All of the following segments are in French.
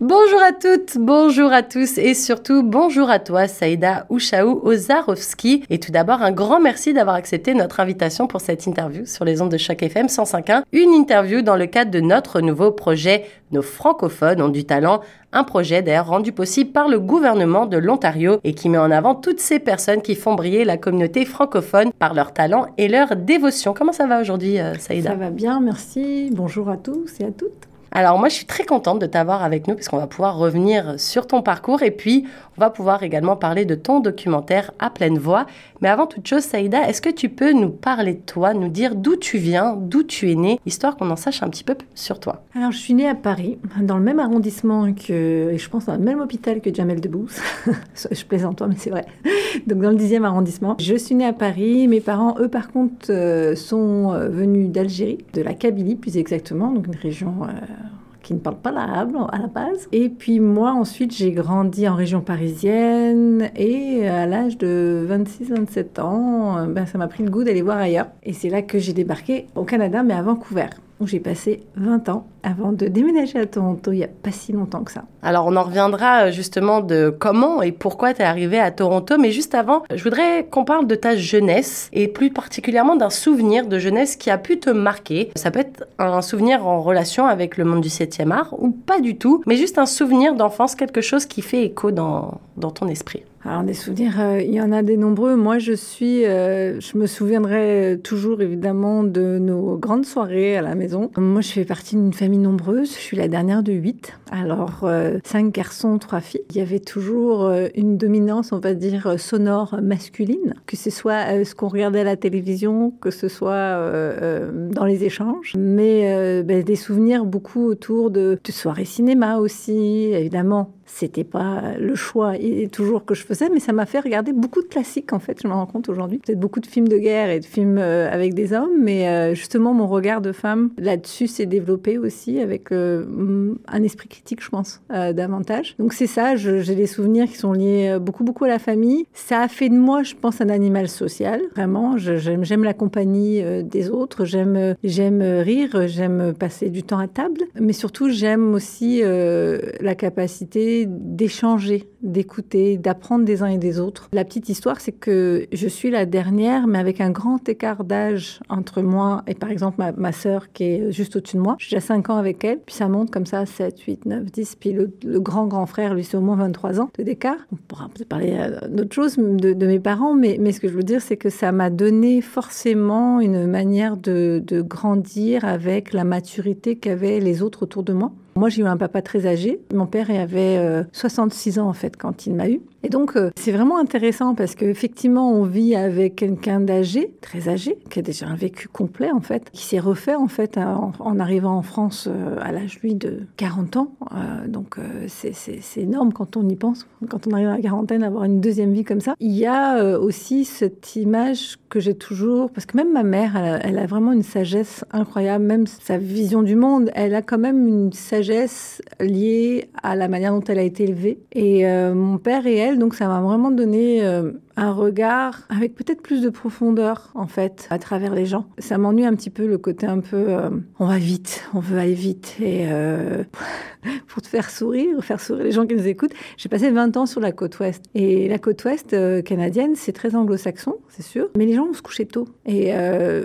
Bonjour à toutes, bonjour à tous et surtout bonjour à toi Saïda Ouchaou Ozarovski. Et tout d'abord un grand merci d'avoir accepté notre invitation pour cette interview sur les ondes de Choc FM 105.1. Une interview dans le cadre de notre nouveau projet Nos francophones ont du talent, un projet d'ailleurs rendu possible par le gouvernement de l'Ontario et qui met en avant toutes ces personnes qui font briller la communauté francophone par leur talent et leur dévotion. Comment ça va aujourd'hui euh, Saïda? Ça va bien, merci. Bonjour à tous et à toutes. Alors moi, je suis très contente de t'avoir avec nous puisqu'on va pouvoir revenir sur ton parcours. Et puis on va pouvoir également parler de ton documentaire à pleine voix. Mais avant toute chose, Saïda, est-ce que tu peux nous parler de toi, nous dire d'où tu viens, d'où tu es née, histoire qu'on en sache un petit peu sur toi? Alors je suis née à Paris, dans le même arrondissement que, et je pense dans le même hôpital que Jamel Debbouze. je plaisante toi, mais c'est vrai. Donc dans le 10e arrondissement. Je suis née à Paris. Mes parents, eux par contre, euh, sont euh, venus d'Algérie, de la Kabylie plus exactement, donc une région... Euh, qui ne parle pas l'arabe à la base. Et puis moi, ensuite, j'ai grandi en région parisienne et à l'âge de 26-27 ans, ben, ça m'a pris le goût d'aller voir ailleurs. Et c'est là que j'ai débarqué au Canada, mais à Vancouver où j'ai passé 20 ans avant de déménager à Toronto il n'y a pas si longtemps que ça. Alors on en reviendra euh, justement de comment et pourquoi tu es arrivé à Toronto, mais juste avant, je voudrais qu'on parle de ta jeunesse et plus particulièrement d'un souvenir de jeunesse qui a pu te marquer. Ça peut être un souvenir en relation avec le monde du 7e art ou pas du tout, mais juste un souvenir d'enfance, quelque chose qui fait écho dans, dans ton esprit. Alors des souvenirs, euh, il y en a des nombreux. Moi, je suis, euh, je me souviendrai toujours évidemment de nos grandes soirées à la maison. Moi, je fais partie d'une famille nombreuse. Je suis la dernière de huit. Alors euh, cinq garçons, trois filles. Il y avait toujours une dominance, on va dire sonore masculine, que ce soit ce qu'on regardait à la télévision, que ce soit dans les échanges, mais ben, des souvenirs beaucoup autour de, de soirées cinéma aussi, évidemment c'était pas le choix et toujours que je faisais, mais ça m'a fait regarder beaucoup de classiques en fait. Je me rends compte aujourd'hui, peut-être beaucoup de films de guerre et de films euh, avec des hommes, mais euh, justement mon regard de femme là-dessus s'est développé aussi avec euh, un esprit critique, je pense, davantage. Donc c'est ça, j'ai des souvenirs qui sont liés beaucoup beaucoup à la famille. Ça a fait de moi, je pense, un animal social. Vraiment, j'aime la compagnie des autres, j'aime j'aime rire, j'aime passer du temps à table, mais surtout j'aime aussi la capacité d'échanger, d'écouter, d'apprendre des uns et des autres. La petite histoire, c'est que je suis la dernière, mais avec un grand écart d'âge entre moi et par exemple ma, ma sœur qui est juste au-dessus de moi. J'ai déjà 5 ans avec elle, puis ça monte comme ça, 7, 8, 9, 10. Puis le, grand grand frère, lui, c'est au moins 23 ans d'écart. On pourra peut-être parler euh, d'autres choses de, mes parents, mais, mais ce que je veux dire, c'est que ça m'a donné forcément une manière de, de grandir avec la maturité qu'avaient les autres autour de moi. Moi, j'ai eu un papa très âgé. Mon père avait 66 euh, ans, en fait, quand il m'a eu. Et donc, euh, c'est vraiment intéressant parce qu'effectivement, on vit avec quelqu'un d'âgé, très âgé, qui a déjà un vécu complet, en fait, qui s'est refait, en fait, en, arrivant en France euh, à l'âge, lui, de 40 ans. donc, c'est énorme quand on y pense. Quand on arrive à la quarantaine, avoir une deuxième vie comme ça. Il y a aussi cette image que j'ai toujours, parce que même ma mère, elle a, elle a vraiment une sagesse incroyable, même sa vision du monde, elle a quand même une sagesse liée à la manière dont elle a été élevée. Et euh, mon père et elle, donc ça m'a vraiment donné euh, un regard avec peut-être plus de profondeur en fait à travers les gens. Ça m'ennuie un petit peu le côté un peu euh, on va vite, on veut aller vite et euh, pour te faire sourire, faire sourire les gens qui nous écoutent. J'ai passé 20 ans sur la côte ouest et la côte ouest euh, canadienne c'est très anglo-saxon, c'est sûr, mais les gens vont se coucher tôt. Et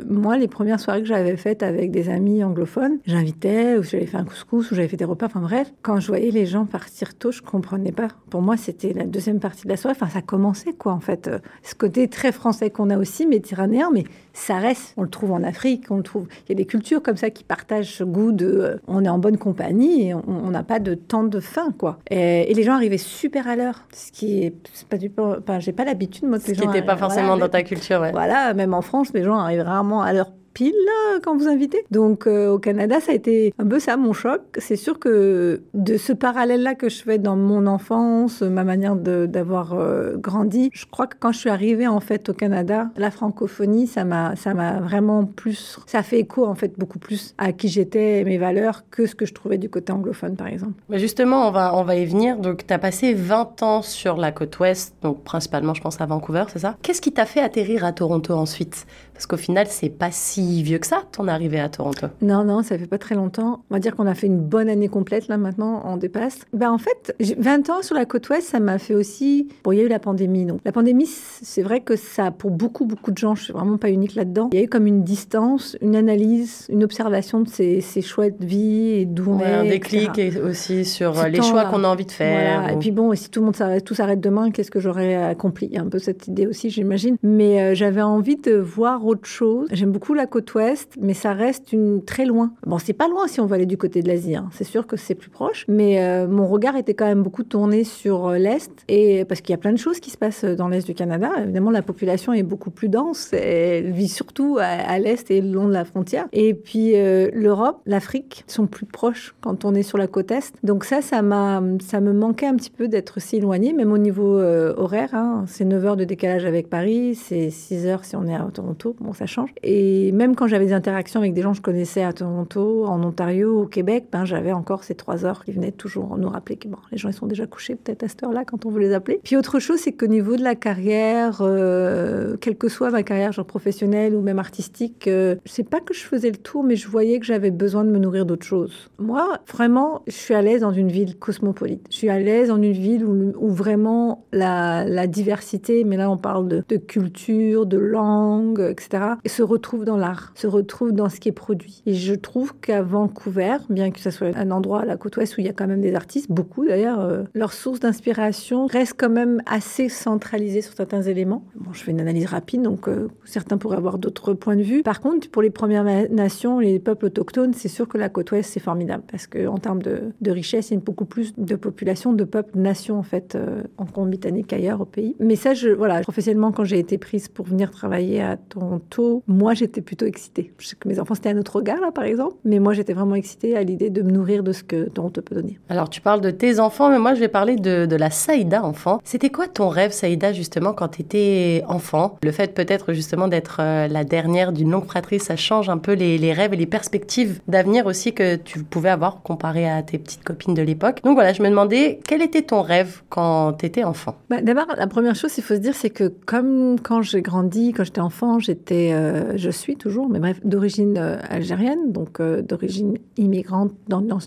moi les premières soirées que j'avais faites avec des amis anglophones, j'invitais ou j'avais fait un couscous ou j'avais fait des repas, enfin bref, quand je voyais les gens partir tôt, je comprenais pas. Pour moi c'était la deuxième partie de la soirée, enfin ça commençait quoi en fait euh, ce côté très français qu'on a aussi, méditerranéen, mais ça reste, on le trouve en Afrique, on le trouve. Il y a des cultures comme ça qui partagent ce goût de euh, on est en bonne compagnie et on n'a pas de temps de faim, quoi. Et, les gens arrivaient super à l'heure, ce qui est, pas du enfin, j'ai pas l'habitude, moi, que les gens. Ce qui n'était pas forcément dans ta culture, ouais. Voilà, même en France, les gens arrivent rarement à l'heure pile quand vous invitez. Donc au Canada, ça a été un peu ça mon choc. C'est sûr que de ce parallèle-là que je fais dans mon enfance, ma manière d'avoir grandi, je crois que quand je suis arrivée en fait au Canada, la francophonie, ça m'a ça m'a vraiment plus, ça fait écho en fait beaucoup plus à qui j'étais, mes valeurs, que ce que je trouvais du côté anglophone par exemple. Mais justement, on va on va y venir. Donc tu as passé 20 ans sur la côte ouest, donc principalement je pense à Vancouver, c'est ça? Qu'est-ce qui t'a fait atterrir à Toronto ensuite? Parce qu'au final, c'est pas si vieux que ça ton arrivée à Toronto. Non non, ça fait pas très longtemps. On va dire qu'on a fait une bonne année complète là maintenant, on dépasse. Ben en fait, 20 ans sur la côte ouest, ça m'a fait aussi bon, il y a eu la pandémie donc. La pandémie, c'est vrai que ça pour beaucoup beaucoup de gens, je suis vraiment pas unique là-dedans. Il y a eu comme une distance, une analyse, une observation de ces, ces choix de vie et d'où on est. Un déclic et aussi sur les choix qu'on a envie de faire. Et puis bon, si tout le monde s'arrête, tout s'arrête demain, qu'est-ce que j'aurais accompli? Il y a un peu cette idée aussi, j'imagine. Mais euh, j'avais envie de voir autre chose. J'aime beaucoup la côte ouest, mais ça reste une très loin. Bon, c'est pas loin si on va aller du côté de l'Asie. Hein. C'est sûr que c'est plus proche, mais euh, mon regard était quand même beaucoup tourné sur euh, l'est et parce qu'il y a plein de choses qui se passent dans l'est du Canada. Évidemment, la population est beaucoup plus dense. Elle vit surtout à, l'est et le long de la frontière. Et puis l'Europe, l'Afrique sont plus proches quand on est sur la côte est. Donc ça, ça m'a, ça me manquait un petit peu d'être si éloigné, même au niveau euh, horaire. Hein. C'est 9 heures de décalage avec Paris, c'est 6 heures si on est à Toronto. Bon, ça change. Et même quand j'avais des interactions avec des gens que je connaissais à Toronto, en Ontario, au Québec, ben, j'avais encore ces 3 heures qui venaient toujours nous rappeler que bon, les gens ils sont déjà couchés peut-être à cette heure-là quand on veut les appeler. Puis autre chose, c'est qu'au niveau de la carrière, euh, quelle que soit ma carrière genre professionnelle ou même artistique, euh, je sais pas que je faisais le tour, mais je voyais que j'avais besoin de me nourrir d'autres choses. Moi, vraiment, je suis à l'aise dans une ville cosmopolite. Je suis à l'aise dans une ville où, vraiment la, diversité, mais là on parle de, culture, de langue, etc., se retrouve dans se retrouve dans ce qui est produit. Et je trouve qu'à Vancouver, bien que ce soit un endroit à la côte ouest où il y a quand même des artistes, beaucoup d'ailleurs, euh, leur source d'inspiration reste quand même assez centralisée sur certains éléments. Bon, je fais une analyse rapide, donc euh, certains pourraient avoir d'autres points de vue. Par contre, pour les Premières Nations, les peuples autochtones, c'est sûr que la côte ouest, c'est formidable parce qu'en termes de, richesse, il y a beaucoup plus de population, de peuples, nations en fait, euh, en Colombie-Britannique qu'ailleurs au pays. Mais ça, je, voilà, professionnellement, quand j'ai été prise pour venir travailler à Toronto, moi, j'étais plutôt excitée. Je sais que mes enfants, c'était un autre regard, là, par exemple, mais moi, j'étais vraiment excitée à l'idée de me nourrir de ce que Toronto peut donner. Alors, tu parles de tes enfants, mais moi, je vais parler de, de la Saïda enfant. C'était quoi ton rêve, Saïda, justement, quand tu étais enfant? Le fait peut-être justement d'être euh, la dernière d'une longue fratrie, ça change un peu les, les rêves et les perspectives d'avenir aussi que tu pouvais avoir comparé à tes petites copines de l'époque. Donc voilà, je me demandais quel était ton rêve quand tu étais enfant? Bah, D'abord, la première chose, il faut se dire, c'est que comme quand j'ai grandi, quand j'étais enfant, j'étais, euh, je suis toujours, mais bref, d'origine euh, algérienne, donc euh, d'origine immigrante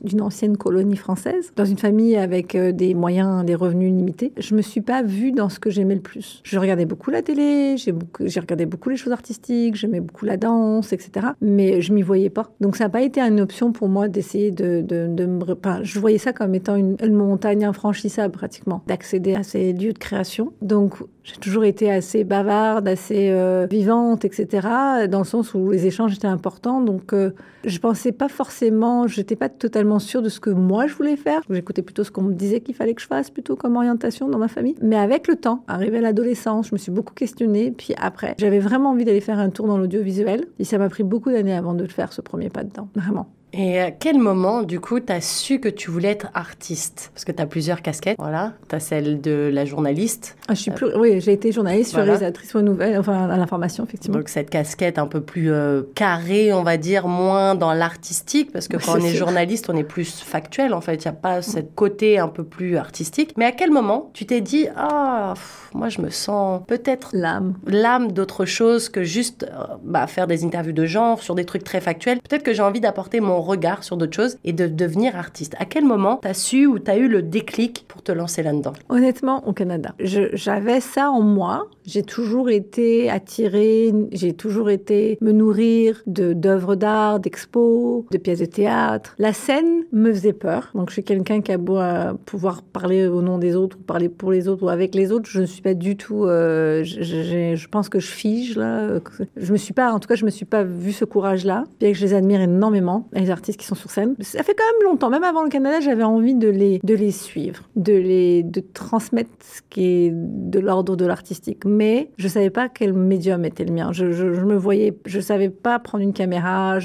d'une ancienne colonie française, dans une famille avec des moyens, des revenus limités. Je me suis pas vue dans ce que j'aimais le plus. Je regardais beaucoup la télé, j'ai regardé beaucoup les choses artistiques, j'aimais beaucoup la danse, etc. Mais je m'y voyais pas. Donc ça n'a pas été une option pour moi d'essayer de, de, de me... Enfin, je voyais ça comme étant une, montagne infranchissable pratiquement, d'accéder à ces lieux de création. Donc j'ai toujours été assez bavarde, assez euh, vivante, etc., dans le sens où les échanges étaient importants. Donc euh, je pensais pas forcément, j'étais pas totalement sûre de ce que moi je voulais faire. J'écoutais plutôt ce qu'on me disait qu'il fallait que je fasse, plutôt comme orientation dans ma famille. Mais avec le temps, arrivé à l'adolescence, je me suis beaucoup questionnée. Puis après, j'avais vraiment envie d'aller faire un tour dans l'audiovisuel. Et ça m'a pris beaucoup d'années avant de faire, ce premier pas dedans, vraiment. Et à quel moment, du coup, tu as su que tu voulais être artiste? Parce que tu as plusieurs casquettes, voilà. Tu as celle de la journaliste. Ah, je suis plus... Oui, j'ai été journaliste, voilà. réalisatrice aux nouvelles, enfin à l'information, effectivement. Donc cette casquette un peu plus euh, carrée, on va dire, moins dans l'artistique, parce que quand on est journaliste, on est plus factuel, en fait. Il n'y a pas ce côté un peu plus artistique. Mais à quel moment tu t'es dit, ah, moi je me sens peut-être... L'âme. L'âme d'autre chose que juste euh, bah, faire des interviews de genre sur des trucs très factuels. Peut-être que j'ai envie d'apporter mon regard sur d'autres choses et de devenir artiste. À quel moment t'as su ou t'as eu le déclic pour te lancer là-dedans? Honnêtement, au Canada. J'avais ça en moi. J'ai toujours été attirée, j'ai toujours été me nourrir d'œuvres d'art, d'expos, de pièces de théâtre. La scène me faisait peur. Donc je suis quelqu'un qui a beau euh, pouvoir parler au nom des autres, ou parler pour les autres ou avec les autres. Je ne suis pas du tout. Euh, je pense que je fige là. Je me suis pas, en tout cas, je me suis pas vu ce courage-là, bien que je les admire énormément. Les artistes qui sont sur scène. Ça fait quand même longtemps, même avant le Canada, j'avais envie de les, de les suivre, de les de transmettre ce qui est de l'ordre de l'artistique. Mais je savais pas quel médium était le mien. Je, je, me voyais, je savais pas prendre une caméra.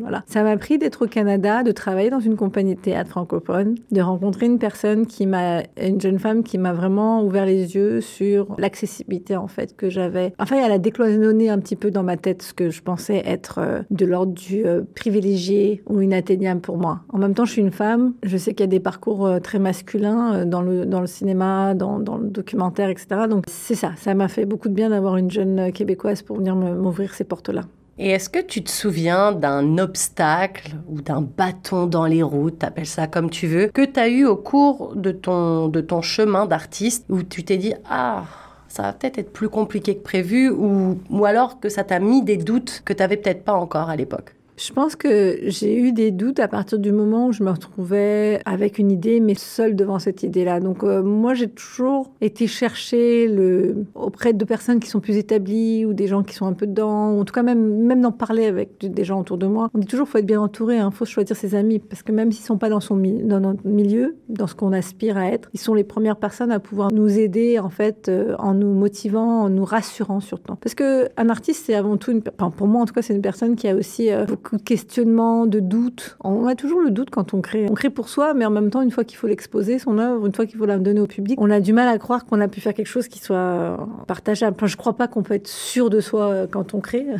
Voilà. Ça m'a pris d'être au Canada, de travailler dans une compagnie de théâtre francophone, de rencontrer une personne qui m'a, une jeune femme qui m'a vraiment ouvert les yeux sur l'accessibilité en fait que j'avais. Enfin, elle a décloisonné un petit peu dans ma tête ce que je pensais être euh, de l'ordre du euh, privilégié ou inatteignable pour moi. En même temps, je suis une femme. Je sais qu'il y a des parcours euh, très masculins dans le dans le cinéma, dans, dans le documentaire, etc. Donc c'est ça. Ça m'a fait beaucoup de bien d'avoir une jeune québécoise pour venir m'ouvrir ces portes-là. Et est-ce que tu te souviens d'un obstacle ou d'un bâton dans les routes, appelle ça comme tu veux, que tu as eu au cours de ton, de ton chemin d'artiste où tu t'es dit Ah, ça va peut-être être plus compliqué que prévu ou, ou alors que ça t'a mis des doutes que tu n'avais peut-être pas encore à l'époque? Je pense que j'ai eu des doutes à partir du moment où je me retrouvais avec une idée, mais seule devant cette idée-là. Donc euh, moi, j'ai toujours été chercher le... auprès de personnes qui sont plus établies ou des gens qui sont un peu dedans, ou en tout cas même, même d'en parler avec des gens autour de moi. On dit toujours qu'il faut être bien entouré, il hein. faut choisir ses amis, parce que même s'ils ne sont pas dans, son notre milieu, dans ce qu'on aspire à être, ils sont les premières personnes à pouvoir nous aider en fait euh, en nous motivant, en nous rassurant surtout. Parce qu'un artiste, c'est avant tout une... Enfin, pour moi en tout cas, c'est une personne qui a aussi euh, beaucoup de questionnements, de doutes. On a toujours le doute quand on crée. On crée pour soi, mais en même temps, une fois qu'il faut l'exposer, son œuvre, une fois qu'il faut la donner au public, on a du mal à croire qu'on a pu faire quelque chose qui soit partageable. Enfin, je crois pas qu'on peut être sûr de soi euh, quand on crée.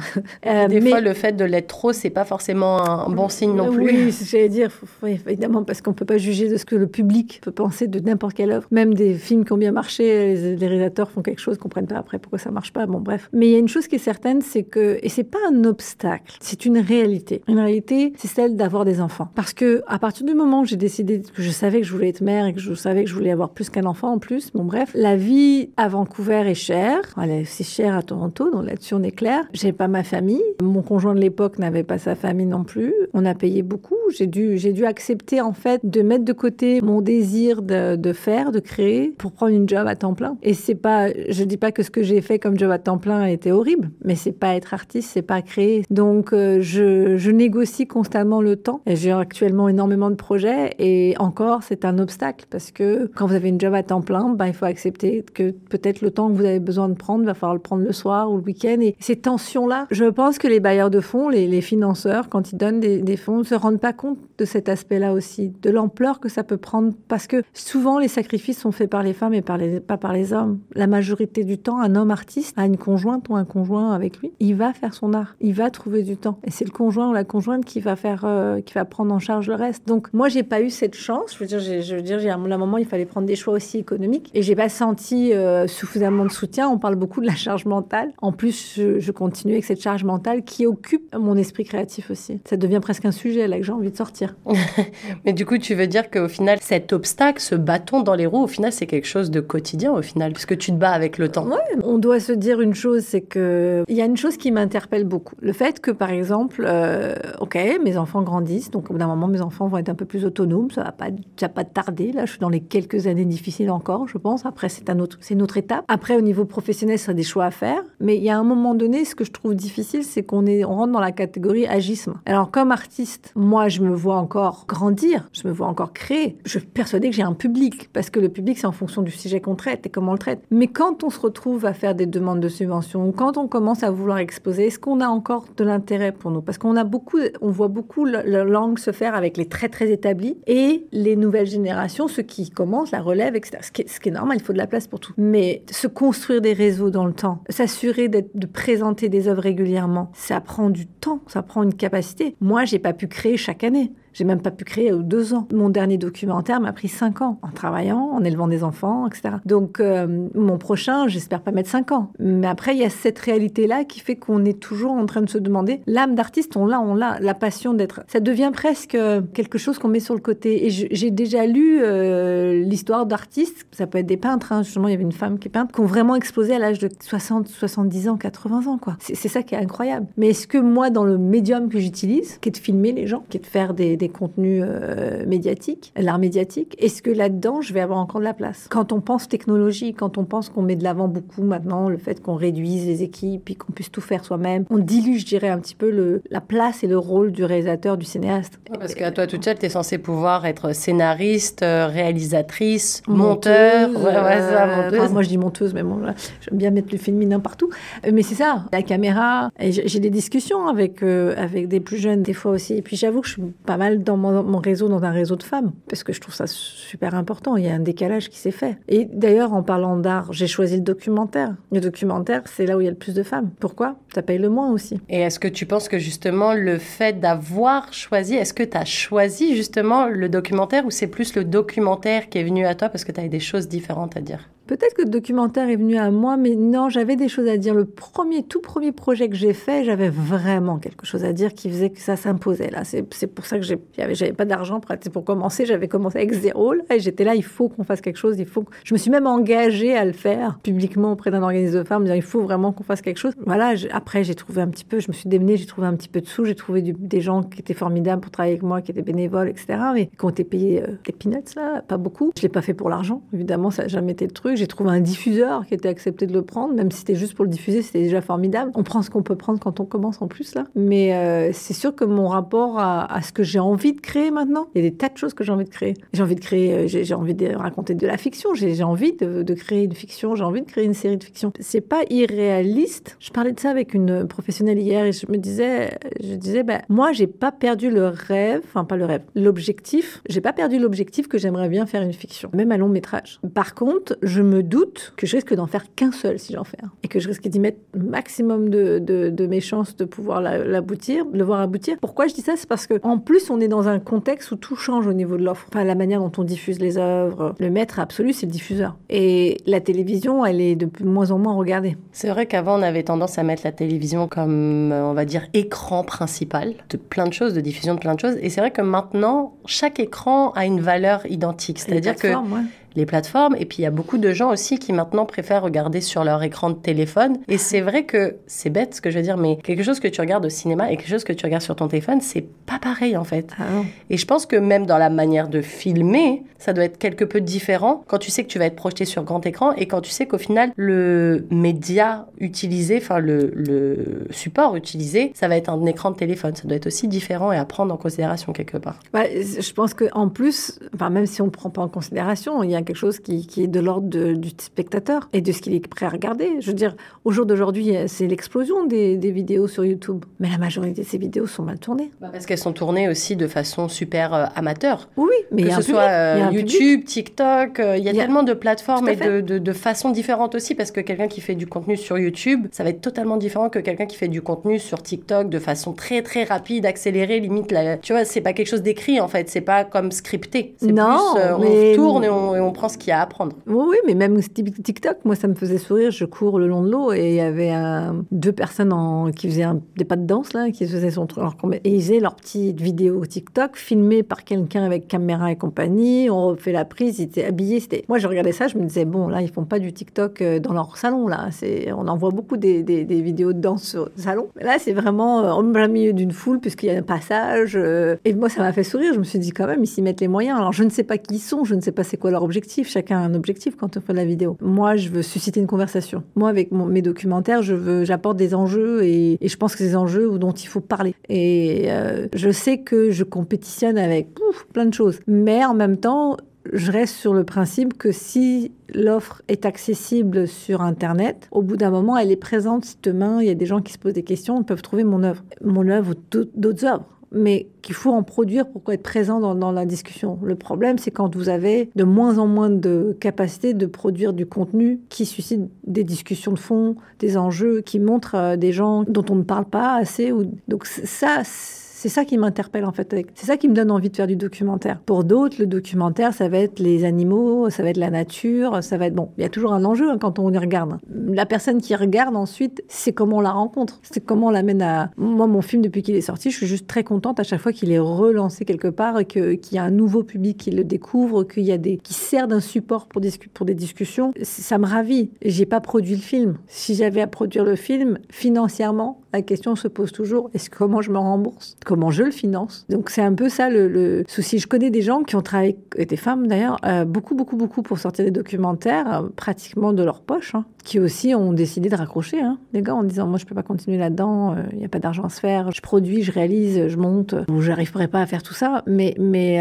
Euh, Des fois, le fait de l'être trop, c'est pas forcément un bon signe non plus. Oui, j'allais dire, évidemment, parce qu'on peut pas juger de ce que le public peut penser de n'importe quelle œuvre. Même des films qui ont bien marché, les, réalisateurs font quelque chose, comprennent pas après pourquoi ça marche pas? Bon, bref. Mais il y a une chose qui est certaine, c'est que, et c'est pas un obstacle, c'est une réalité une réalité, c'est celle d'avoir des enfants. Parce que à partir du moment où j'ai décidé que je savais que je voulais être mère et que je savais que je voulais avoir plus qu'un enfant en plus, bon bref, la vie à Vancouver est chère. Elle est aussi chère à Toronto, donc là-dessus on est clair. J'ai pas ma famille. Mon conjoint de l'époque n'avait pas sa famille non plus. On a payé beaucoup. J'ai dû, j'ai dû accepter en fait de mettre de côté mon désir de, faire, de créer, pour prendre une job à temps plein. Et c'est pas, je dis pas que ce que j'ai fait comme job à temps plein était horrible, mais c'est pas être artiste, c'est pas créer. Donc euh, je, je négocie constamment le temps. J'ai actuellement énormément de projets et encore, c'est un obstacle parce que quand vous avez une job à temps plein, ben, il faut accepter que peut-être le temps que vous avez besoin de prendre, va falloir le prendre le soir ou le week-end. Et ces tensions-là, je pense que les bailleurs de fonds, les, financeurs, quand ils donnent des, fonds, ne se rendent pas compte de cet aspect-là aussi, de l'ampleur que ça peut prendre parce que souvent les sacrifices sont faits par les femmes et par les, pas par les hommes. La majorité du temps, un homme artiste a une conjointe ou un conjoint avec lui, il va faire son art, il va trouver du temps. Et c'est le conjoint ou la conjointe qui va faire, euh, qui va prendre en charge le reste. Donc moi, j'ai pas eu cette chance. Je veux dire, je veux dire, j'ai un moment, il fallait prendre des choix aussi économiques et j'ai pas senti euh, suffisamment de soutien. On parle beaucoup de la charge mentale. En plus, je, continue avec cette charge mentale qui occupe mon esprit créatif aussi. Ça devient presque un sujet là que j'ai envie de sortir. Mais du coup, tu veux dire qu'au final, cet obstacle, ce bâton dans les roues, au final, c'est quelque chose de quotidien au final, puisque tu te bats avec le temps. Ouais, on doit se dire une chose, c'est que il y a une chose qui m'interpelle beaucoup. Le fait que, par exemple, euh, ok, mes enfants grandissent, donc au bout d'un moment, mes enfants vont être un peu plus autonomes. Ça va pas, ça va pas tarder. Là, je suis dans les quelques années difficiles encore, je pense. Après, c'est un autre, c'est une autre étape. Après, au niveau professionnel, ça a des choix à faire. Mais il y a un moment donné, ce que je trouve difficile, c'est qu'on est, on rentre dans la catégorie agisme. Alors, comme artiste, moi, je me vois encore grandir, je me vois encore créer. Je suis persuadée que j'ai un public, parce que le public, c'est en fonction du sujet qu'on traite et comment on le traite. Mais quand on se retrouve à faire des demandes de subventions, ou quand on commence à vouloir exposer, est-ce qu'on a encore de l'intérêt pour nous? Parce qu'on a beaucoup, on voit beaucoup la, langue se faire avec les très très établis et les nouvelles générations, ceux qui commencent, la relève, etc. Ce qui, est, ce qui est normal, il faut de la place pour tout. Mais se construire des réseaux dans le temps, s'assurer de présenter des œuvres régulièrement, ça prend du temps, ça prend une capacité. Moi, j'ai pas pu créer chaque année. J'ai même pas pu créer deux ans. Mon dernier documentaire m'a pris cinq ans en travaillant, en élevant des enfants, etc. Donc euh, mon prochain, j'espère pas mettre cinq ans. Mais après, il y a cette réalité-là qui fait qu'on est toujours en train de se demander l'âme d'artiste, on l'a, on l'a, la passion d'être. Ça devient presque quelque chose qu'on met sur le côté. Et j'ai déjà lu euh, l'histoire d'artistes. Ça peut être des peintres. Hein. Justement, il y avait une femme qui est peintre, qui ont vraiment explosé à l'âge de 60, 70 ans, 80 ans, quoi. C'est ça qui est incroyable. Mais est-ce que moi, dans le médium que j'utilise, qui est de filmer les gens, qui est de faire des des contenus euh, médiatiques, l'art médiatique. Est-ce que là-dedans, je vais avoir encore de la place? Quand on pense technologie, quand on pense qu'on met de l'avant beaucoup maintenant le fait qu'on réduise les équipes et qu'on puisse tout faire soi-même, on dilue, je dirais, un petit peu le, la place et le rôle du réalisateur, du cinéaste. parce qu'à toi toute seule, tu es censée pouvoir être scénariste, euh, réalisatrice, monteur. Monteuse, euh, moi, je dis monteuse, mais bon, j'aime bien mettre le féminin partout. Mais c'est ça, la caméra. J'ai des discussions avec, avec des plus jeunes, des fois aussi. Et puis, j'avoue que je suis pas mal dans mon, réseau, dans un réseau de femmes, parce que je trouve ça super important. Il y a un décalage qui s'est fait. Et d'ailleurs, en parlant d'art, j'ai choisi le documentaire. Le documentaire, c'est là où il y a le plus de femmes. Pourquoi? Ça paye le moins aussi. Et est-ce que tu penses que justement, le fait d'avoir choisi, est-ce que tu as choisi justement le documentaire ou c'est plus le documentaire qui est venu à toi parce que tu avais des choses différentes à dire? Peut-être que le documentaire est venu à moi, mais non, j'avais des choses à dire. Le premier, tout premier projet que j'ai fait, j'avais vraiment quelque chose à dire qui faisait que ça s'imposait. Là, c'est pour ça que j'avais, pas d'argent pour commencer. J'avais commencé avec zéro. J'étais là, il faut qu'on fasse quelque chose. Il faut. Je me suis même engagée à le faire publiquement auprès d'un organisme de femmes, disant il faut vraiment qu'on fasse quelque chose. Voilà. après, j'ai trouvé un petit peu. Je me suis démenée, j'ai trouvé un petit peu de sous. J'ai trouvé des gens qui étaient formidables pour travailler avec moi, qui étaient bénévoles, etc. Mais qui ont été payés euh, des peanuts là, pas beaucoup. Je l'ai pas fait pour l'argent. Évidemment, ça n'a jamais été le truc j'ai trouvé un diffuseur qui était accepté de le prendre, même si c'était juste pour le diffuser, c'était déjà formidable. On prend ce qu'on peut prendre quand on commence en plus là. Mais euh, c'est sûr que mon rapport à, ce que j'ai envie de créer maintenant, il y a des tas de choses que j'ai envie de créer. J'ai envie de créer, euh, j'ai envie de raconter de la fiction, j'ai envie de, créer une fiction, j'ai envie de créer une série de fiction. C'est pas irréaliste. Je parlais de ça avec une professionnelle hier et je me disais, je disais, ben, moi j'ai pas perdu le rêve, enfin pas le rêve, l'objectif. J'ai pas perdu l'objectif que j'aimerais bien faire une fiction, même à long métrage. Par contre, je me doute que je risque d'en faire qu'un seul si j'en fais un. Et que je risque d'y mettre maximum de, de, mes chances de pouvoir l'aboutir, le voir aboutir. Pourquoi je dis ça? C'est parce que en plus, on est dans un contexte où tout change au niveau de l'offre. Enfin, la manière dont on diffuse les œuvres. Le maître absolu, c'est le diffuseur. Et la télévision, elle est de moins en moins regardée. C'est vrai qu'avant, on avait tendance à mettre la télévision comme, on va dire, écran principal de plein de choses, de diffusion de plein de choses. Et c'est vrai que maintenant, chaque écran a une valeur identique. C'est-à-dire que les plateformes. Et puis il y a beaucoup de gens aussi qui maintenant préfèrent regarder sur leur écran de téléphone. Et c'est vrai que c'est bête ce que je veux dire, mais quelque chose que tu regardes au cinéma et quelque chose que tu regardes sur ton téléphone, c'est pas pareil en fait. Ah et je pense que même dans la manière de filmer, ça doit être quelque peu différent quand tu sais que tu vas être projeté sur grand écran et quand tu sais qu'au final, le média utilisé, enfin le, le, support utilisé, ça va être un écran de téléphone. Ça doit être aussi différent et à prendre en considération quelque part. Bah, je pense qu'en plus, enfin, même si on ne prend pas en considération, il y a quelque chose qui, est de l'ordre du spectateur et de ce qu'il est prêt à regarder. Je veux dire, au jour d'aujourd'hui, c'est l'explosion des, vidéos sur YouTube. Mais la majorité de ces vidéos sont mal tournées. Bah, parce qu'elles sont tournées aussi de façon super euh, amateur. Oui, mais que ce soit euh, YouTube, TikTok, euh, il y a, tellement de plateformes et de, de, façons différentes aussi. Parce que quelqu'un qui fait du contenu sur YouTube, ça va être totalement différent que quelqu'un qui fait du contenu sur TikTok de façon très très rapide, accélérée, limite. La, tu vois, c'est pas quelque chose d'écrit en fait. C'est pas comme scripté. C'est plus on tourne et on on prend ce qu'il y a à apprendre. Oui, mais même TikTok, moi, ça me faisait sourire. Je cours le long de l'eau et il y avait deux personnes en, qui faisaient des pas de danse, là, qui faisaient son truc. Et ils faisaient leur petite vidéo TikTok filmée par quelqu'un avec caméra et compagnie. On refait la prise, ils étaient habillés. C'était... Moi, je regardais ça, je me disais, bon, là, ils font pas du TikTok euh, dans leur salon, là. On en voit beaucoup des, vidéos de danse le salon. Là, c'est vraiment euh, au milieu d'une foule, puisqu'il y a un passage. Euh, et moi, ça m'a fait sourire. Je me suis dit, quand même, ils s'y mettent les moyens. Alors, je ne sais pas qui ils sont, je ne sais pas c'est quoi leur objectif Chacun a un objectif quand on fait la vidéo. Moi, je veux susciter une conversation. Moi, avec mes documentaires, je veux, j'apporte des enjeux et, je pense que c'est des enjeux dont il faut parler. Et euh, je sais que je compétitionne avec plein de choses. Mais en même temps, je reste sur le principe que si l'offre est accessible sur Internet, au bout d'un moment, elle est présente. Si demain, il y a des gens qui se posent des questions, ils peuvent trouver mon œuvre. Mon œuvre ou d'autres œuvres mais qu'il faut en produire pour être présent dans, la discussion. Le problème, c'est quand vous avez de moins en moins de capacité de produire du contenu qui suscite des discussions de fond, des enjeux, qui montrent euh, des gens dont on ne parle pas assez. Ou... Donc ça, ça qui m'interpelle en fait. C'est ça qui me donne envie de faire du documentaire. Pour d'autres, le documentaire, ça va être les animaux, ça va être la nature, ça va être bon. Il y a toujours un enjeu hein, quand on y regarde. La personne qui regarde ensuite, c'est comment on la rencontre, c'est comment on l'amène à. Moi, mon film depuis qu'il est sorti, je suis juste très contente à chaque fois qu'il est relancé quelque part et qu'il y a un nouveau public qui le découvre, qu'il y a des qui sert d'un support pour, pour des discussions. Ça me ravit. J'ai pas produit le film. Si j'avais à produire le film financièrement, La question se pose toujours est-ce comment je me rembourse? Comment je le finance? Donc c'est un peu ça le, souci. Je connais des gens qui ont travaillé, des femmes d'ailleurs, euh, beaucoup, beaucoup, beaucoup pour sortir des documentaires, euh, pratiquement de leur poche, hein, qui aussi ont décidé de raccrocher, hein, les gars, en disant moi je peux pas continuer là-dedans, il n'y a pas d'argent à se faire, je produis, je réalise, je monte, ou j'arriverai pas à faire tout ça. Mais, mais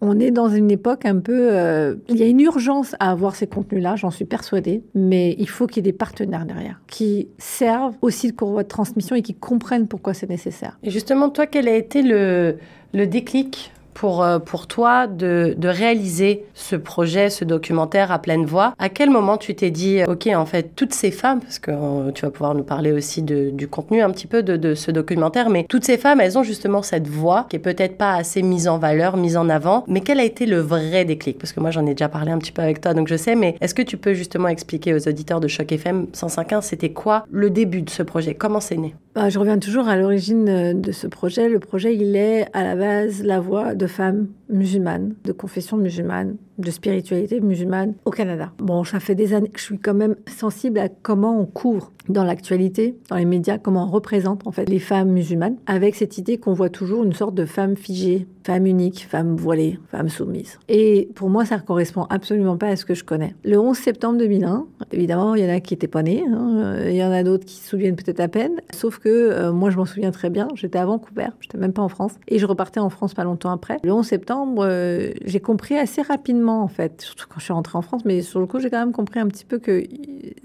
on est dans une époque un peu. il y a une urgence à avoir ces contenus-là, j'en suis persuadée, mais il faut qu'il y ait des partenaires derrière qui servent aussi de courroie de transmission et qui comprennent pourquoi c'est nécessaire. Et justement, toi, quel a été le, le déclic pour, euh, pour toi de, de, réaliser ce projet, ce documentaire à pleine voix. À quel moment tu t'es dit, OK, en fait, toutes ces femmes, parce que euh, tu vas pouvoir nous parler aussi de, du contenu un petit peu de, de, ce documentaire, mais toutes ces femmes, elles ont justement cette voix qui est peut-être pas assez mise en valeur, mise en avant, mais quel a été le vrai déclic? Parce que moi, j'en ai déjà parlé un petit peu avec toi, donc je sais, mais est-ce que tu peux justement expliquer aux auditeurs de Choc FM 105.1, c'était quoi le début de ce projet? Comment c'est né? Je reviens toujours à l'origine euh, de ce projet. Le projet, il est à la base la voix de femmes musulmanes, de confession musulmane, de spiritualité musulmane au Canada. Bon, ça fait des années que je suis quand même sensible à comment on couvre dans l'actualité, dans les médias, comment on représente en fait les femmes musulmanes, avec cette idée qu'on voit toujours une sorte de femme figée, femme unique, femme voilée, femme soumise. Et pour moi, ça ne correspond absolument pas à ce que je connais. Le 11 septembre 2001, évidemment, il y en a qui n'étaient pas nés, hein, il y en a d'autres qui se souviennent peut-être à peine, sauf que euh, moi, je m'en souviens très bien, j'étais à Vancouver, j'étais même pas en France, et je repartais en France pas longtemps après. Le 11 septembre, euh, j'ai compris assez rapidement en fait, surtout quand je suis rentrée en France, mais sur le coup, j'ai quand même compris un petit peu que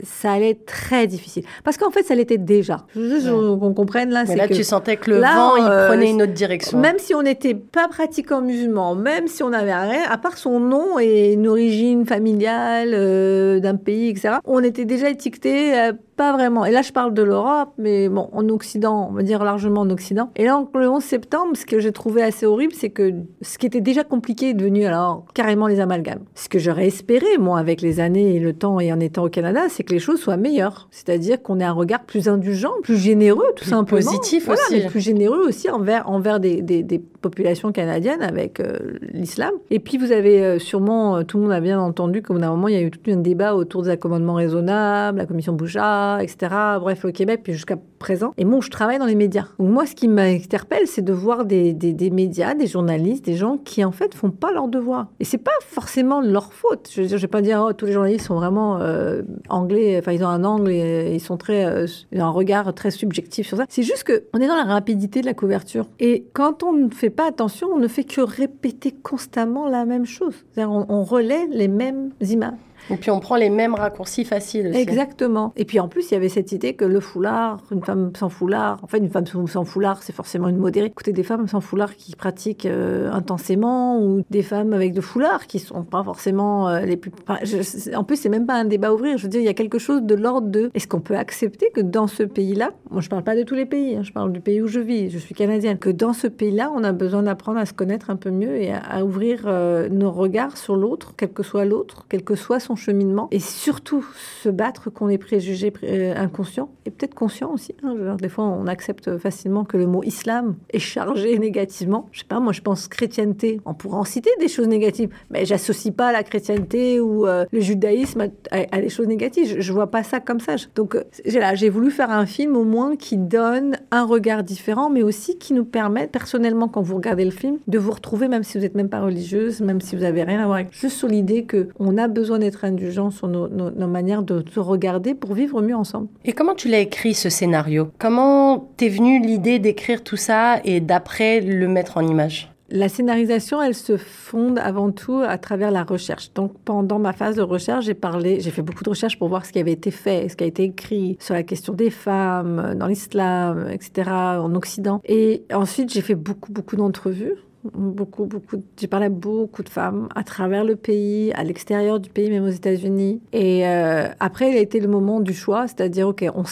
ça allait être très difficile. Parce qu'en fait, ça l'était déjà. Juste qu'on comprenne là. Mais là, tu sentais que le vent, il euh, prenait une autre direction. Même si on n'était pas pratiquant musulman, même si on n'avait rien, à part son nom et une origine familiale euh, d'un pays, etc., on était déjà étiqueté. Euh, pas vraiment. Et là, je parle de l'Europe, mais bon, en Occident, on va dire largement en Occident. Et là, le 11 septembre, ce que j'ai trouvé assez horrible, c'est que ce qui était déjà compliqué est devenu alors carrément les amalgames. Ce que j'aurais espéré, moi, avec les années et le temps et en étant au Canada, c'est que les choses soient meilleures. C'est-à-dire qu'on ait un regard plus indulgent, plus généreux, tout plus simplement. Positif aussi. Mais plus généreux aussi envers, envers des, des, des populations canadiennes avec euh, l'islam. Et puis, vous avez euh, sûrement, euh, tout le monde a bien entendu qu'au bout d'un moment, il y a eu tout un débat autour des accommodements raisonnables, la commission Bouchard, etc. Bref, au Québec, puis jusqu'à présent. Et moi, je travaille dans les médias. Moi, ce qui m'interpelle, c'est de voir des, médias, des journalistes, des gens qui, en fait, font pas leur devoir. Et c'est pas forcément leur faute. Je veux vais pas dire, oh, tous les journalistes sont vraiment euh, anglais, enfin, ils ont un angle et ils sont très, euh, ont un regard très subjectif sur ça. C'est juste que on est dans la rapidité de la couverture. Et quand on ne fait pas attention, on ne fait que répéter constamment la même chose. C'est-à-dire, on, on relaie les mêmes images. Et puis on prend les mêmes raccourcis faciles. Exactement. Et puis en plus, il y avait cette idée que le foulard, une femme sans foulard, en fait, une femme sans foulard, c'est forcément une modérée. Écoutez, des femmes sans foulard qui pratiquent euh, intensément ou des femmes avec de foulard qui sont pas forcément euh, les plus. en plus, c'est même pas un débat à ouvrir. Je veux dire, il y a quelque chose de l'ordre de est-ce qu'on peut accepter que dans ce pays-là, moi je parle pas de tous les pays, hein, je parle du pays où je vis, je suis canadienne, que dans ce pays-là, on a besoin d'apprendre à se connaître un peu mieux et à, ouvrir euh, nos regards sur l'autre, quel que soit l'autre, quel que soit son cheminement et surtout se battre contre les préjugés euh, inconscients et peut-être conscients aussi. Hein. des fois, on accepte facilement que le mot islam est chargé négativement. Je sais pas, moi je pense chrétienté. On pourrait en citer des choses négatives, mais j'associe pas la chrétienté ou euh, le judaïsme à, des choses négatives. Je, je, vois pas ça comme ça. Donc euh, j'ai voulu faire un film au moins qui donne un regard différent, mais aussi qui nous permette personnellement, quand vous regardez le film, de vous retrouver, même si vous n'êtes même pas religieuse, même si vous avez rien à voir avec, juste sur l'idée que on a besoin d'être indulgent sur nos, manières de se regarder pour vivre mieux ensemble. Et comment tu l'as écrit ce scénario? Comment t'es venue l'idée d'écrire tout ça et d'après le mettre en image? La scénarisation, elle se fonde avant tout à travers la recherche. Donc, pendant ma phase de recherche, j'ai parlé, j'ai fait beaucoup de recherches pour voir ce qui avait été fait, ce qui a été écrit sur la question des femmes dans l'islam, etc., en Occident. Et ensuite, j'ai fait beaucoup, beaucoup d'entrevues beaucoup, beaucoup. J'ai parlé à beaucoup de femmes à travers le pays, à l'extérieur du pays, même aux États-Unis. Et euh, après, il a été le moment du choix, c'est-à-dire, ok, on,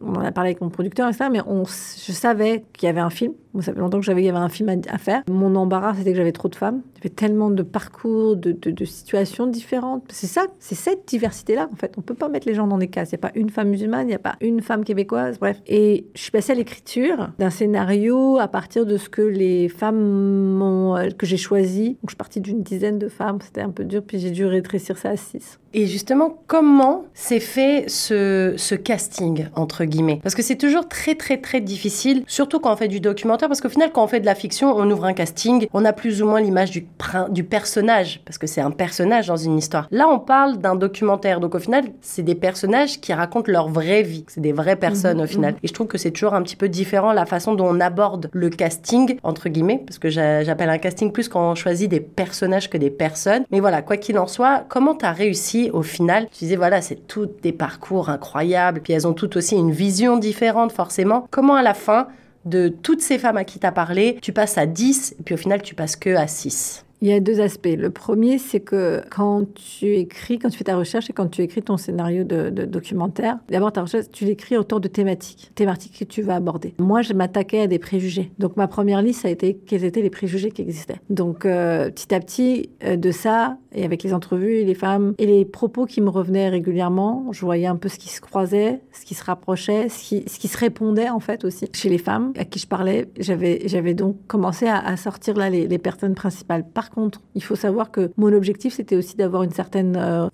on en a parlé avec mon producteur, etc., mais on, je savais qu'il y avait un film moi, ça fait longtemps que j'avais, y avait un film à, faire. Mon embarras, c'était que j'avais trop de femmes. Avait tellement de parcours, de, situations différentes. C'est ça, c'est cette diversité-là, en fait. On peut pas mettre les gens dans des cases. Il n'y a pas une femme musulmane, il n'y a pas une femme québécoise, bref. Et je suis passée à l'écriture d'un scénario à partir de ce que les femmes mon, euh, que j'ai choisi. Donc, je suis partie d'une dizaine de femmes, c'était un peu dur, puis j'ai dû rétrécir ça à six. Et justement, comment s'est fait ce, ce, casting, entre guillemets? Parce que c'est toujours très, très, très difficile, surtout quand on fait du documentaire, parce qu'au final, quand on fait de la fiction, on ouvre un casting, on a plus ou moins l'image du, du personnage, parce que c'est un personnage dans une histoire. Là, on parle d'un documentaire, donc au final, c'est des personnages qui racontent leur vraie vie, c'est des vraies personnes au mhm, final. Mhm. Et je trouve que c'est toujours un petit peu différent la façon dont on aborde le casting, entre guillemets, parce que j'appelle un casting plus quand on choisit des personnages que des personnes. Mais voilà, quoi qu'il en soit, comment tu as réussi au final, tu disais, voilà, c'est toutes des parcours incroyables, puis elles ont toutes aussi une vision différente, forcément. Comment à la fin, de toutes ces femmes à qui tu as parlé, tu passes à 10, et puis au final, tu passes que à 6 il y a deux aspects. Le premier, c'est que quand tu écris, quand tu fais ta recherche et quand tu écris ton scénario de, documentaire, d'abord ta recherche, tu l'écris autour de thématiques, thématiques que tu vas aborder. Moi, je m'attaquais à des préjugés. Donc ma première liste, ça a été quels étaient les préjugés qui existaient. Donc euh, petit à petit, euh, de ça, et avec les entrevues, les femmes et les propos qui me revenaient régulièrement, je voyais un peu ce qui se croisait, ce qui se rapprochait, ce qui, se répondait en fait aussi chez les femmes à qui je parlais. J'avais, j'avais donc commencé à, sortir là les, les personnes principales. Par il faut savoir que mon objectif, c'était aussi d'avoir une certaine euh,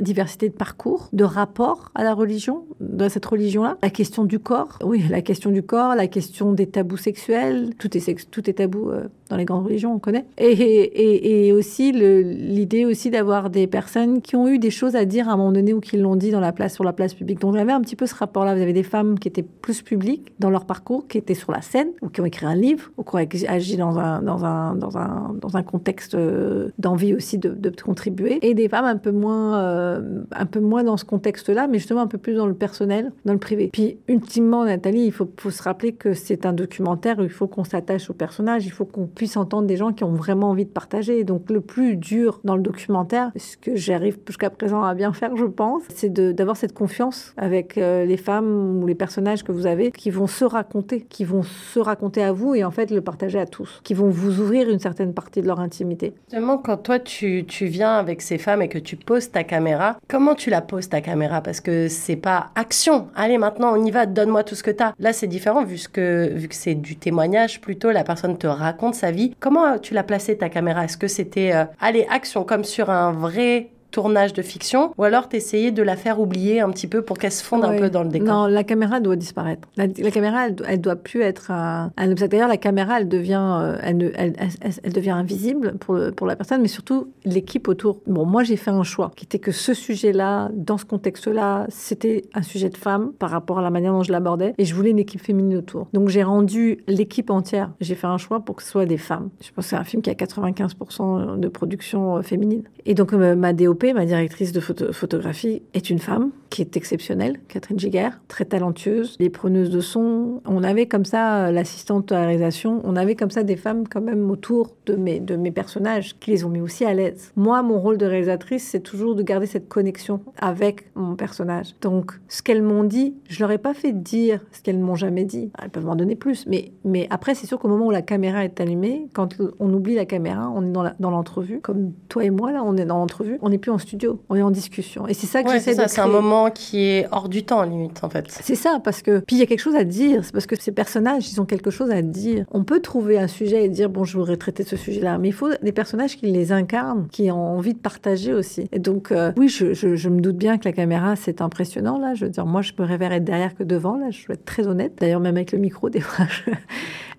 diversité de parcours, de rapport à la religion, dans cette religion-là. La question du corps, oui, la question du corps, la question des tabous sexuels, tout est, tout est tabou euh, dans les grandes religions, on connaît. Et, et, et aussi l'idée aussi d'avoir des personnes qui ont eu des choses à dire à un moment donné ou qui l'ont dit dans la place, sur la place publique. Donc j'avais un petit peu ce rapport-là. Vous avez des femmes qui étaient plus publiques dans leur parcours, qui étaient sur la scène, ou qui ont écrit un livre, ou qui ont agi dans un, dans un, dans un, dans un contexte euh, d'envie aussi de, de, contribuer, et des femmes un peu moins, euh, un peu moins dans ce contexte-là, mais justement un peu plus dans le personnel, dans le privé. Puis ultimement, Nathalie, il faut, faut se rappeler que c'est un documentaire, il faut qu'on s'attache au personnage, il faut qu'on puisse entendre des gens qui ont vraiment envie de partager. Donc le plus dur dans le documentaire, ce que j'arrive jusqu'à présent à bien faire, je pense, c'est d'avoir cette confiance avec euh, les femmes ou les personnages que vous avez qui vont se raconter, qui vont se raconter à vous et en fait le partager à tous, qui vont vous ouvrir une certaine partie de leur intimité. Justement, quand toi tu, tu viens avec ces femmes et que tu poses ta caméra, comment tu la poses ta caméra? Parce que c'est pas action, allez maintenant on y va, donne-moi tout ce que tu as. Là c'est différent vu que, vu que c'est du témoignage plutôt, la personne te raconte sa vie. Comment tu l'as placé ta caméra? Est-ce que c'était, euh, allez, action comme sur un vrai tournage de fiction, ou alors t'essayer de la faire oublier un petit peu pour qu'elle se fonde un peu dans le décor. Non, la caméra doit disparaître. La, caméra, elle, elle, doit plus être un, un obstacle. D'ailleurs, la caméra, elle devient, euh, elle, elle, elle, devient invisible pour, le, pour la personne, mais surtout l'équipe autour. Bon, moi, j'ai fait un choix qui était que ce sujet-là, dans ce contexte-là, c'était un sujet de femme par rapport à la manière dont je l'abordais, et je voulais une équipe féminine autour. Donc, j'ai rendu l'équipe entière. J'ai fait un choix pour que ce soit des femmes. Je pense que c'est un film qui a 95% de production euh, féminine. Et donc, euh, ma Ma directrice de photographie, est une femme qui est exceptionnelle, Catherine Giguère, très talentueuse, les preneuses de son. On avait comme ça, euh, l'assistante à la réalisation, on avait comme ça des femmes quand même autour de mes, personnages qui les ont mis aussi à l'aise. Moi, mon rôle de réalisatrice, c'est toujours de garder cette connexion avec mon personnage. Donc, ce qu'elles m'ont dit, je leur ai pas fait dire ce qu'elles m'ont jamais dit. Elles peuvent m'en donner plus, mais, après, c'est sûr qu'au moment où la caméra est allumée, quand on oublie la caméra, on est dans l'entrevue, comme toi et moi, là, on est dans l'entrevue, on plus en studio, on est en discussion. Et c'est ça que j'essaie de C'est un moment qui est hors du temps, limite, en fait. C'est ça, parce que. Puis il y a quelque chose à dire, c'est parce que ces personnages, ils ont quelque chose à dire. On peut trouver un sujet et dire, bon, je voudrais traiter ce sujet-là, mais il faut des personnages qui les incarnent, qui ont envie de partager aussi. Et donc, euh, oui, je, je, me doute bien que la caméra, c'est impressionnant, là. Je veux dire, moi, je préfère être derrière que devant, là, je dois être très honnête. D'ailleurs, même avec le micro, des fois,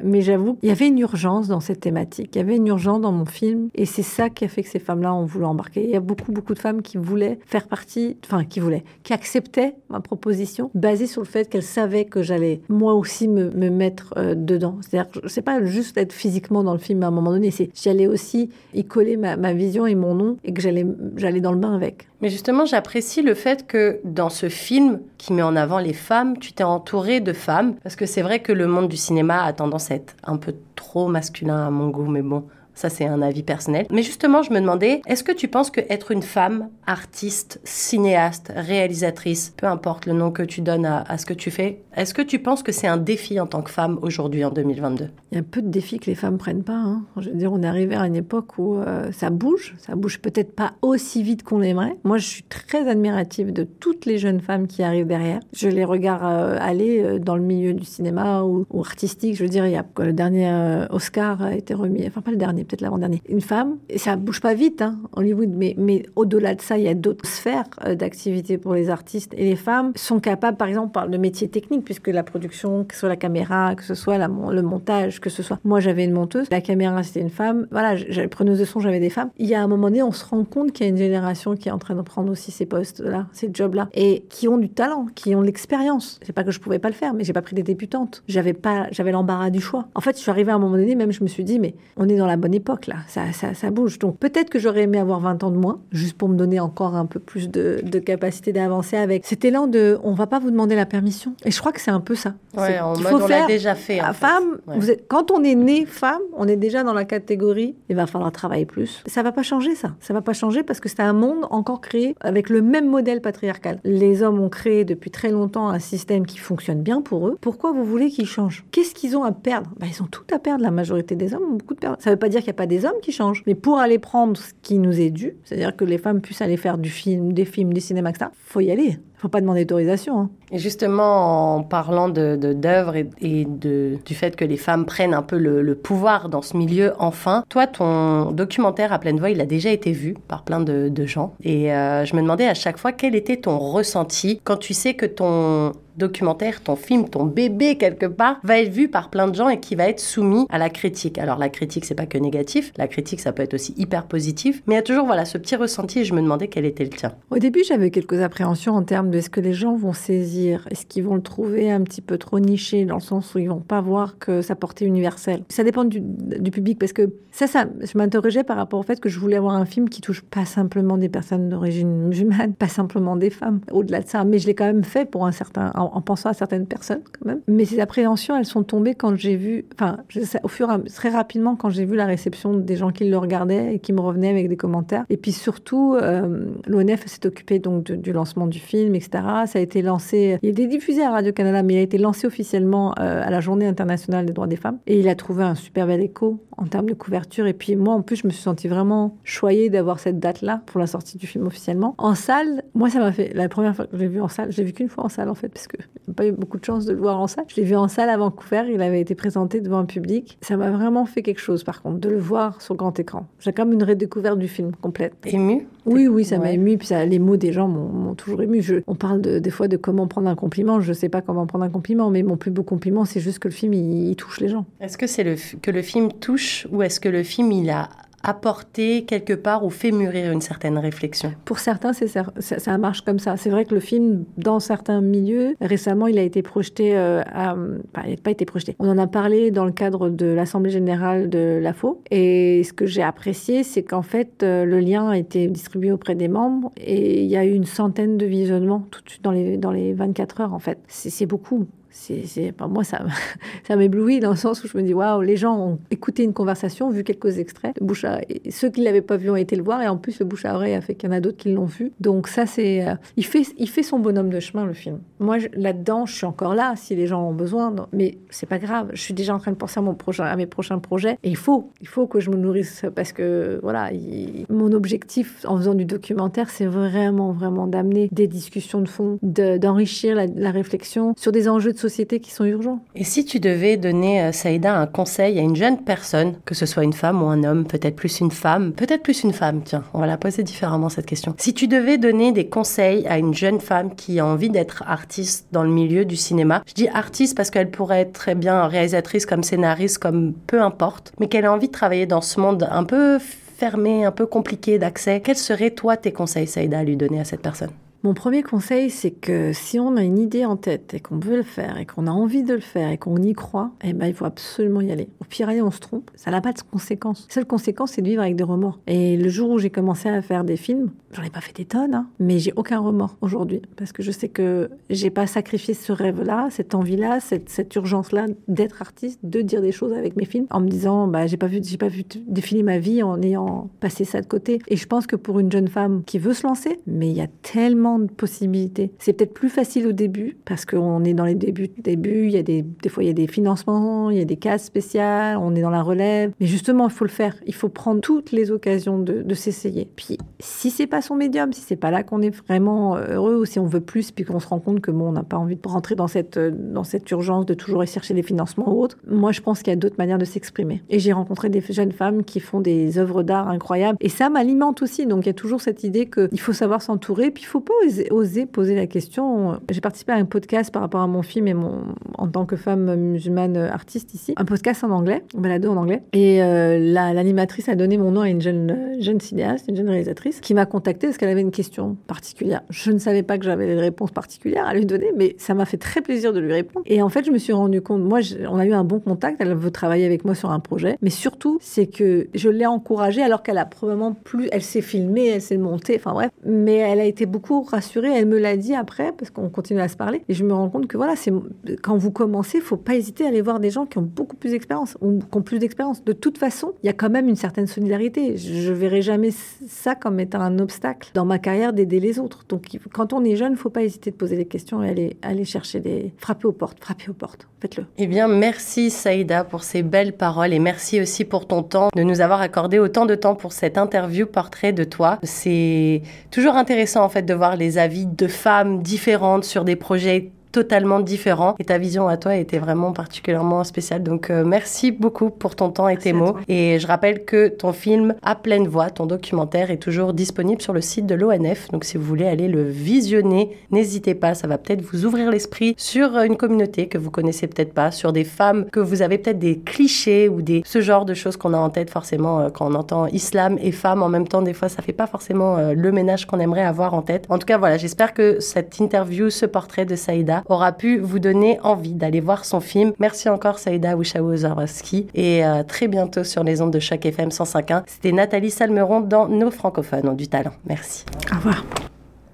Mais j'avoue, il y avait une urgence dans cette thématique. Il y avait une urgence dans mon film. Et c'est ça qui a fait que ces femmes-là ont voulu embarquer. Il y a beaucoup, beaucoup de femmes qui voulaient faire partie, enfin, qui voulaient, qui acceptaient ma proposition, basée sur le fait qu'elles savaient que j'allais, moi aussi, me, me mettre euh, dedans. C'est-à-dire, c'est pas juste être physiquement dans le film à un moment donné, c'est j'allais aussi y coller ma, ma vision et mon nom et que j'allais, j'allais dans le bain avec. Mais justement, j'apprécie le fait que dans ce film qui met en avant les femmes, tu t'es entourée de femmes. Parce que c'est vrai que le monde du cinéma a tendance un peu trop masculin à mon goût, mais bon, Ça, c'est un avis personnel. Mais justement, je me demandais, est-ce que tu penses que être une femme, artiste, cinéaste, réalisatrice, peu importe le nom que tu donnes à, ce que tu fais, est-ce que tu penses que c'est un défi en tant que femme aujourd'hui, en 2022 Il y a peu de défis que les femmes prennent pas. Hein. Je veux dire, on est arrivé à une époque où euh, ça bouge. Ça bouge peut-être pas aussi vite qu'on l'aimerait. Moi, je suis très admirative de toutes les jeunes femmes qui arrivent derrière. Je les regarde euh, aller euh, dans le milieu du cinéma ou, artistique. Je veux dire, il y a le dernier Oscar a été remis, enfin pas le dernier, peut-être l'avant-dernier, une femme. Et ça bouge pas vite, hein, Hollywood, mais, au-delà de ça, il y a d'autres sphères euh, d'activité pour les artistes. Et les femmes sont capables, par exemple, par le métier technique, puisque la production, que ce soit la caméra, que ce soit le montage, que ce soit. Moi, j'avais une monteuse, la caméra, c'était une femme. Voilà, j'avais preneuse de son, j'avais des femmes. Il y a un moment donné, on se rend compte qu'il y a une génération qui est en train de prendre aussi ces postes-là, ces jobs-là, et qui ont du talent, qui ont de l'expérience. C'est pas que je pouvais pas le faire, mais j'ai pas pris des débutantes. J'avais pas, j'avais l'embarras du choix. En fait, je suis arrivée à un moment donné, même je me suis dit, mais on est dans la bonne époque là, ça, ça, ça bouge. Donc peut-être que j'aurais aimé avoir 20 ans de moins, juste pour me donner encore un peu plus de, de capacité d'avancer avec cet élan de on va pas vous demander la permission. Et je crois que c'est un peu ça. Ouais, en mode, on l'a déjà fait. Femme, vous êtes, quand on est né femme, on est déjà dans la catégorie, il va falloir travailler plus. Ça va pas changer ça. Ça va pas changer parce que c'est un monde encore créé avec le même modèle patriarcal. Les hommes ont créé depuis très longtemps un système qui fonctionne bien pour eux. Pourquoi vous voulez qu'ils changent? Qu'est-ce qu'ils ont à perdre? Bah, Ils ont tout à perdre. La majorité des hommes ont beaucoup de perdre. Ça veut pas dire qu'il n'y a pas des hommes qui changent, mais pour aller prendre ce qui nous est dû, c'est-à-dire que les femmes puissent aller faire du film, des films, du cinéma, etc., faut y aller. Faut pas demander d'autorisation. Hein. Et justement, en parlant de d'œuvres et, de, du fait que les femmes prennent un peu le, pouvoir dans ce milieu, enfin, toi, ton documentaire à pleine voix, il a déjà été vu par plein de, gens. Et euh, je me demandais à chaque fois quel était ton ressenti quand tu sais que ton documentaire, ton film, ton bébé quelque part, va être vu par plein de gens et qui va être soumis à la critique? Alors la critique, c'est pas que négatif, la critique, ça peut être aussi hyper positif, mais il y a toujours voilà ce petit ressenti et je me demandais quel était le tien. Au début, j'avais quelques appréhensions en termes de est-ce que les gens vont saisir, est-ce qu'ils vont le trouver un petit peu trop niché dans le sens où ils vont pas voir que sa portée universelle? Ça dépend du, public parce que ça, ça, je m'interrogeais par rapport au fait que je voulais avoir un film qui touche pas simplement des personnes d'origine musulmane, pas simplement des femmes, au-delà de ça, mais je l'ai quand même fait pour un certain, en, pensant à certaines personnes quand même. Mais ces appréhensions, elles sont tombées quand j'ai vu, enfin, au fur et à très rapidement quand j'ai vu la réception des gens qui le regardaient et qui me revenaient avec des commentaires. Et puis surtout, euh, l'ONF s'est occupé donc du lancement du film, etc. Ça a été lancé, il a été diffusé à Radio-Canada, mais il a été lancé officiellement euh, à la Journée internationale des droits des femmes. Et il a trouvé un super bel écho en termes de couverture. Et puis moi, en plus, je me suis sentie vraiment choyée d'avoir cette date-là pour la sortie du film officiellement. En salle, moi, ça m'a fait, la première fois que je l'ai vu en salle, je l'ai vu qu'une fois en salle en fait, parce que j'ai pas eu beaucoup de chance de le voir en salle. Je l'ai vu en salle à Vancouver, il avait été présenté devant un public. Ça m'a vraiment fait quelque chose, par contre, de le voir sur grand écran. J'ai quand même une redécouverte du film complète. Ému Oui, oui, ça m'a ému. Puis ça, les mots des gens m'ont toujours ému. Je, on parle de, des fois de comment prendre un compliment. Je sais pas comment prendre un compliment, mais mon plus beau compliment, c'est juste que le film, il, touche les gens. Est-ce que c'est le, que le film touche ou est-ce que le film, il a apporté quelque part ou fait mûrir une certaine réflexion Pour certains, ça, marche comme ça. C'est vrai que le film, dans certains milieux, récemment, il a été projeté, euh, enfin, il n'a pas été projeté. On en a parlé dans le cadre de l'Assemblée générale de l'AFO. Et ce que j'ai apprécié, c'est qu'en fait, euh, le lien a été distribué auprès des membres et il y a eu une centaine de visionnements tout de suite dans les, dans les 24 heures, en fait. C'est beaucoup c'est, moi, ça, ça m'éblouit dans le sens où je me dis, waouh, les gens ont écouté une conversation, vu quelques extraits. ceux qui l'avaient pas vu ont été le voir, et en plus, le bouche à oreille a fait qu'il y en a d'autres qui l'ont vu. Donc, ça, c'est. Euh, il, fait, il fait son bonhomme de chemin, le film. Moi, là-dedans, je suis encore là, si les gens ont besoin, mais c'est pas grave. Je suis déjà en train de penser à, mon prochain, à mes prochains projets, et il faut, il faut que je me nourrisse, parce que, voilà, mon objectif en faisant du documentaire, c'est vraiment, vraiment d'amener des discussions de fond, d'enrichir la, la réflexion sur des enjeux de société qui sont urgents. Et si tu devais donner, euh, Saïda, un conseil à une jeune personne, que ce soit une femme ou un homme, peut-être plus une femme, peut-être plus une femme, tiens, on va la poser différemment cette question. Si tu devais donner des conseils à une jeune femme qui a envie d'être artiste dans le milieu du cinéma, je dis artiste parce qu'elle pourrait être très bien réalisatrice comme scénariste, comme peu importe, mais qu'elle a envie de travailler dans ce monde un peu fermé, un peu compliqué d'accès, quels seraient toi tes conseils, Saïda, à lui donner à cette personne? Mon premier conseil, c'est que si on a une idée en tête et qu'on veut le faire et qu'on a envie de le faire et qu'on y croit, eh ben, il faut absolument y aller. Au pire, on se trompe. Ça n'a pas de conséquences. La seule conséquence, c'est de vivre avec des remords. Et le jour où j'ai commencé à faire des films, j'en ai pas fait des tonnes, hein, mais j'ai aucun remords aujourd'hui parce que je sais que j'ai pas sacrifié ce rêve-là, cette envie-là, cette, cette urgence-là d'être artiste, de dire des choses avec mes films en me disant, bah, j'ai pas vu, j'ai pas vu défiler ma vie en ayant passé ça de côté. Et je pense que pour une jeune femme qui veut se lancer, mais il y a tellement de possibilités. C'est peut-être plus facile au début parce qu'on est dans les débuts. Début, il y a des, des fois il y a des financements, il y a des cases spéciales, on est dans la relève. Mais justement, il faut le faire. Il faut prendre toutes les occasions de, s'essayer. Puis si c'est pas son médium, si c'est pas là qu'on est vraiment heureux ou si on veut plus, puis qu'on se rend compte que bon, on n'a pas envie de rentrer dans cette dans cette urgence de toujours aller chercher des financements ou autre. Moi, je pense qu'il y a d'autres manières de s'exprimer. Et j'ai rencontré des jeunes femmes qui font des œuvres d'art incroyables. Et ça m'alimente aussi. Donc il y a toujours cette idée qu'il faut savoir s'entourer, puis il faut pas oser, poser la question. J'ai participé à un podcast par rapport à mon film et mon en tant que femme musulmane artiste ici, un podcast en anglais, un balado en anglais. Et euh, l'animatrice a donné mon nom à une jeune jeune cinéaste, une jeune réalisatrice, qui m'a contactée parce qu'elle avait une question particulière. Je ne savais pas que j'avais des réponses particulières à lui donner, mais ça m'a fait très plaisir de lui répondre. Et en fait, je me suis rendu compte, moi, on a eu un bon contact. Elle veut travailler avec moi sur un projet, mais surtout, c'est que je l'ai encouragée alors qu'elle a probablement plus, elle s'est filmée, elle s'est montée, enfin bref, mais elle a été beaucoup rassurée. Elle me l'a dit après parce qu'on continue à se parler et je me rends compte que voilà, c'est quand vous commencez, faut pas hésiter à aller voir des gens qui ont beaucoup plus d'expérience ou qui ont plus d'expérience. De toute façon, il y a quand même une certaine solidarité. Je verrai jamais ça comme étant un obstacle dans ma carrière d'aider les autres. Donc quand on est jeune, faut pas hésiter de poser des questions et aller aller chercher des frapper aux portes, frapper aux portes. Faites-le. Eh bien, merci Saïda pour ces belles paroles et merci aussi pour ton temps, de nous avoir accordé autant de temps pour cette interview portrait de toi. C'est toujours intéressant en fait de voir les avis de femmes différentes sur des projets totalement différent. Et ta vision à toi était vraiment particulièrement spéciale. Donc euh, merci beaucoup pour ton temps et tes mots. Et je rappelle que ton film À pleine voix, ton documentaire, est toujours disponible sur le site de l'ONF. Donc si vous voulez aller le visionner, n'hésitez pas. Ça va peut-être vous ouvrir l'esprit sur une communauté que vous connaissez peut-être pas, sur des femmes que vous avez peut-être des clichés ou des ce genre de choses qu'on a en tête forcément euh, quand on entend islam et femme en même temps. Des fois, ça fait pas forcément euh, le ménage qu'on aimerait avoir en tête. En tout cas, voilà, j'espère que cette interview, ce portrait de Saïda aura pu vous donner envie d'aller voir son film. Merci encore Saïda Ouchaou et à très bientôt sur les ondes de chaque FM 105.1. C'était Nathalie Salmeron dans Nos francophones ont du talent. Merci. Au revoir.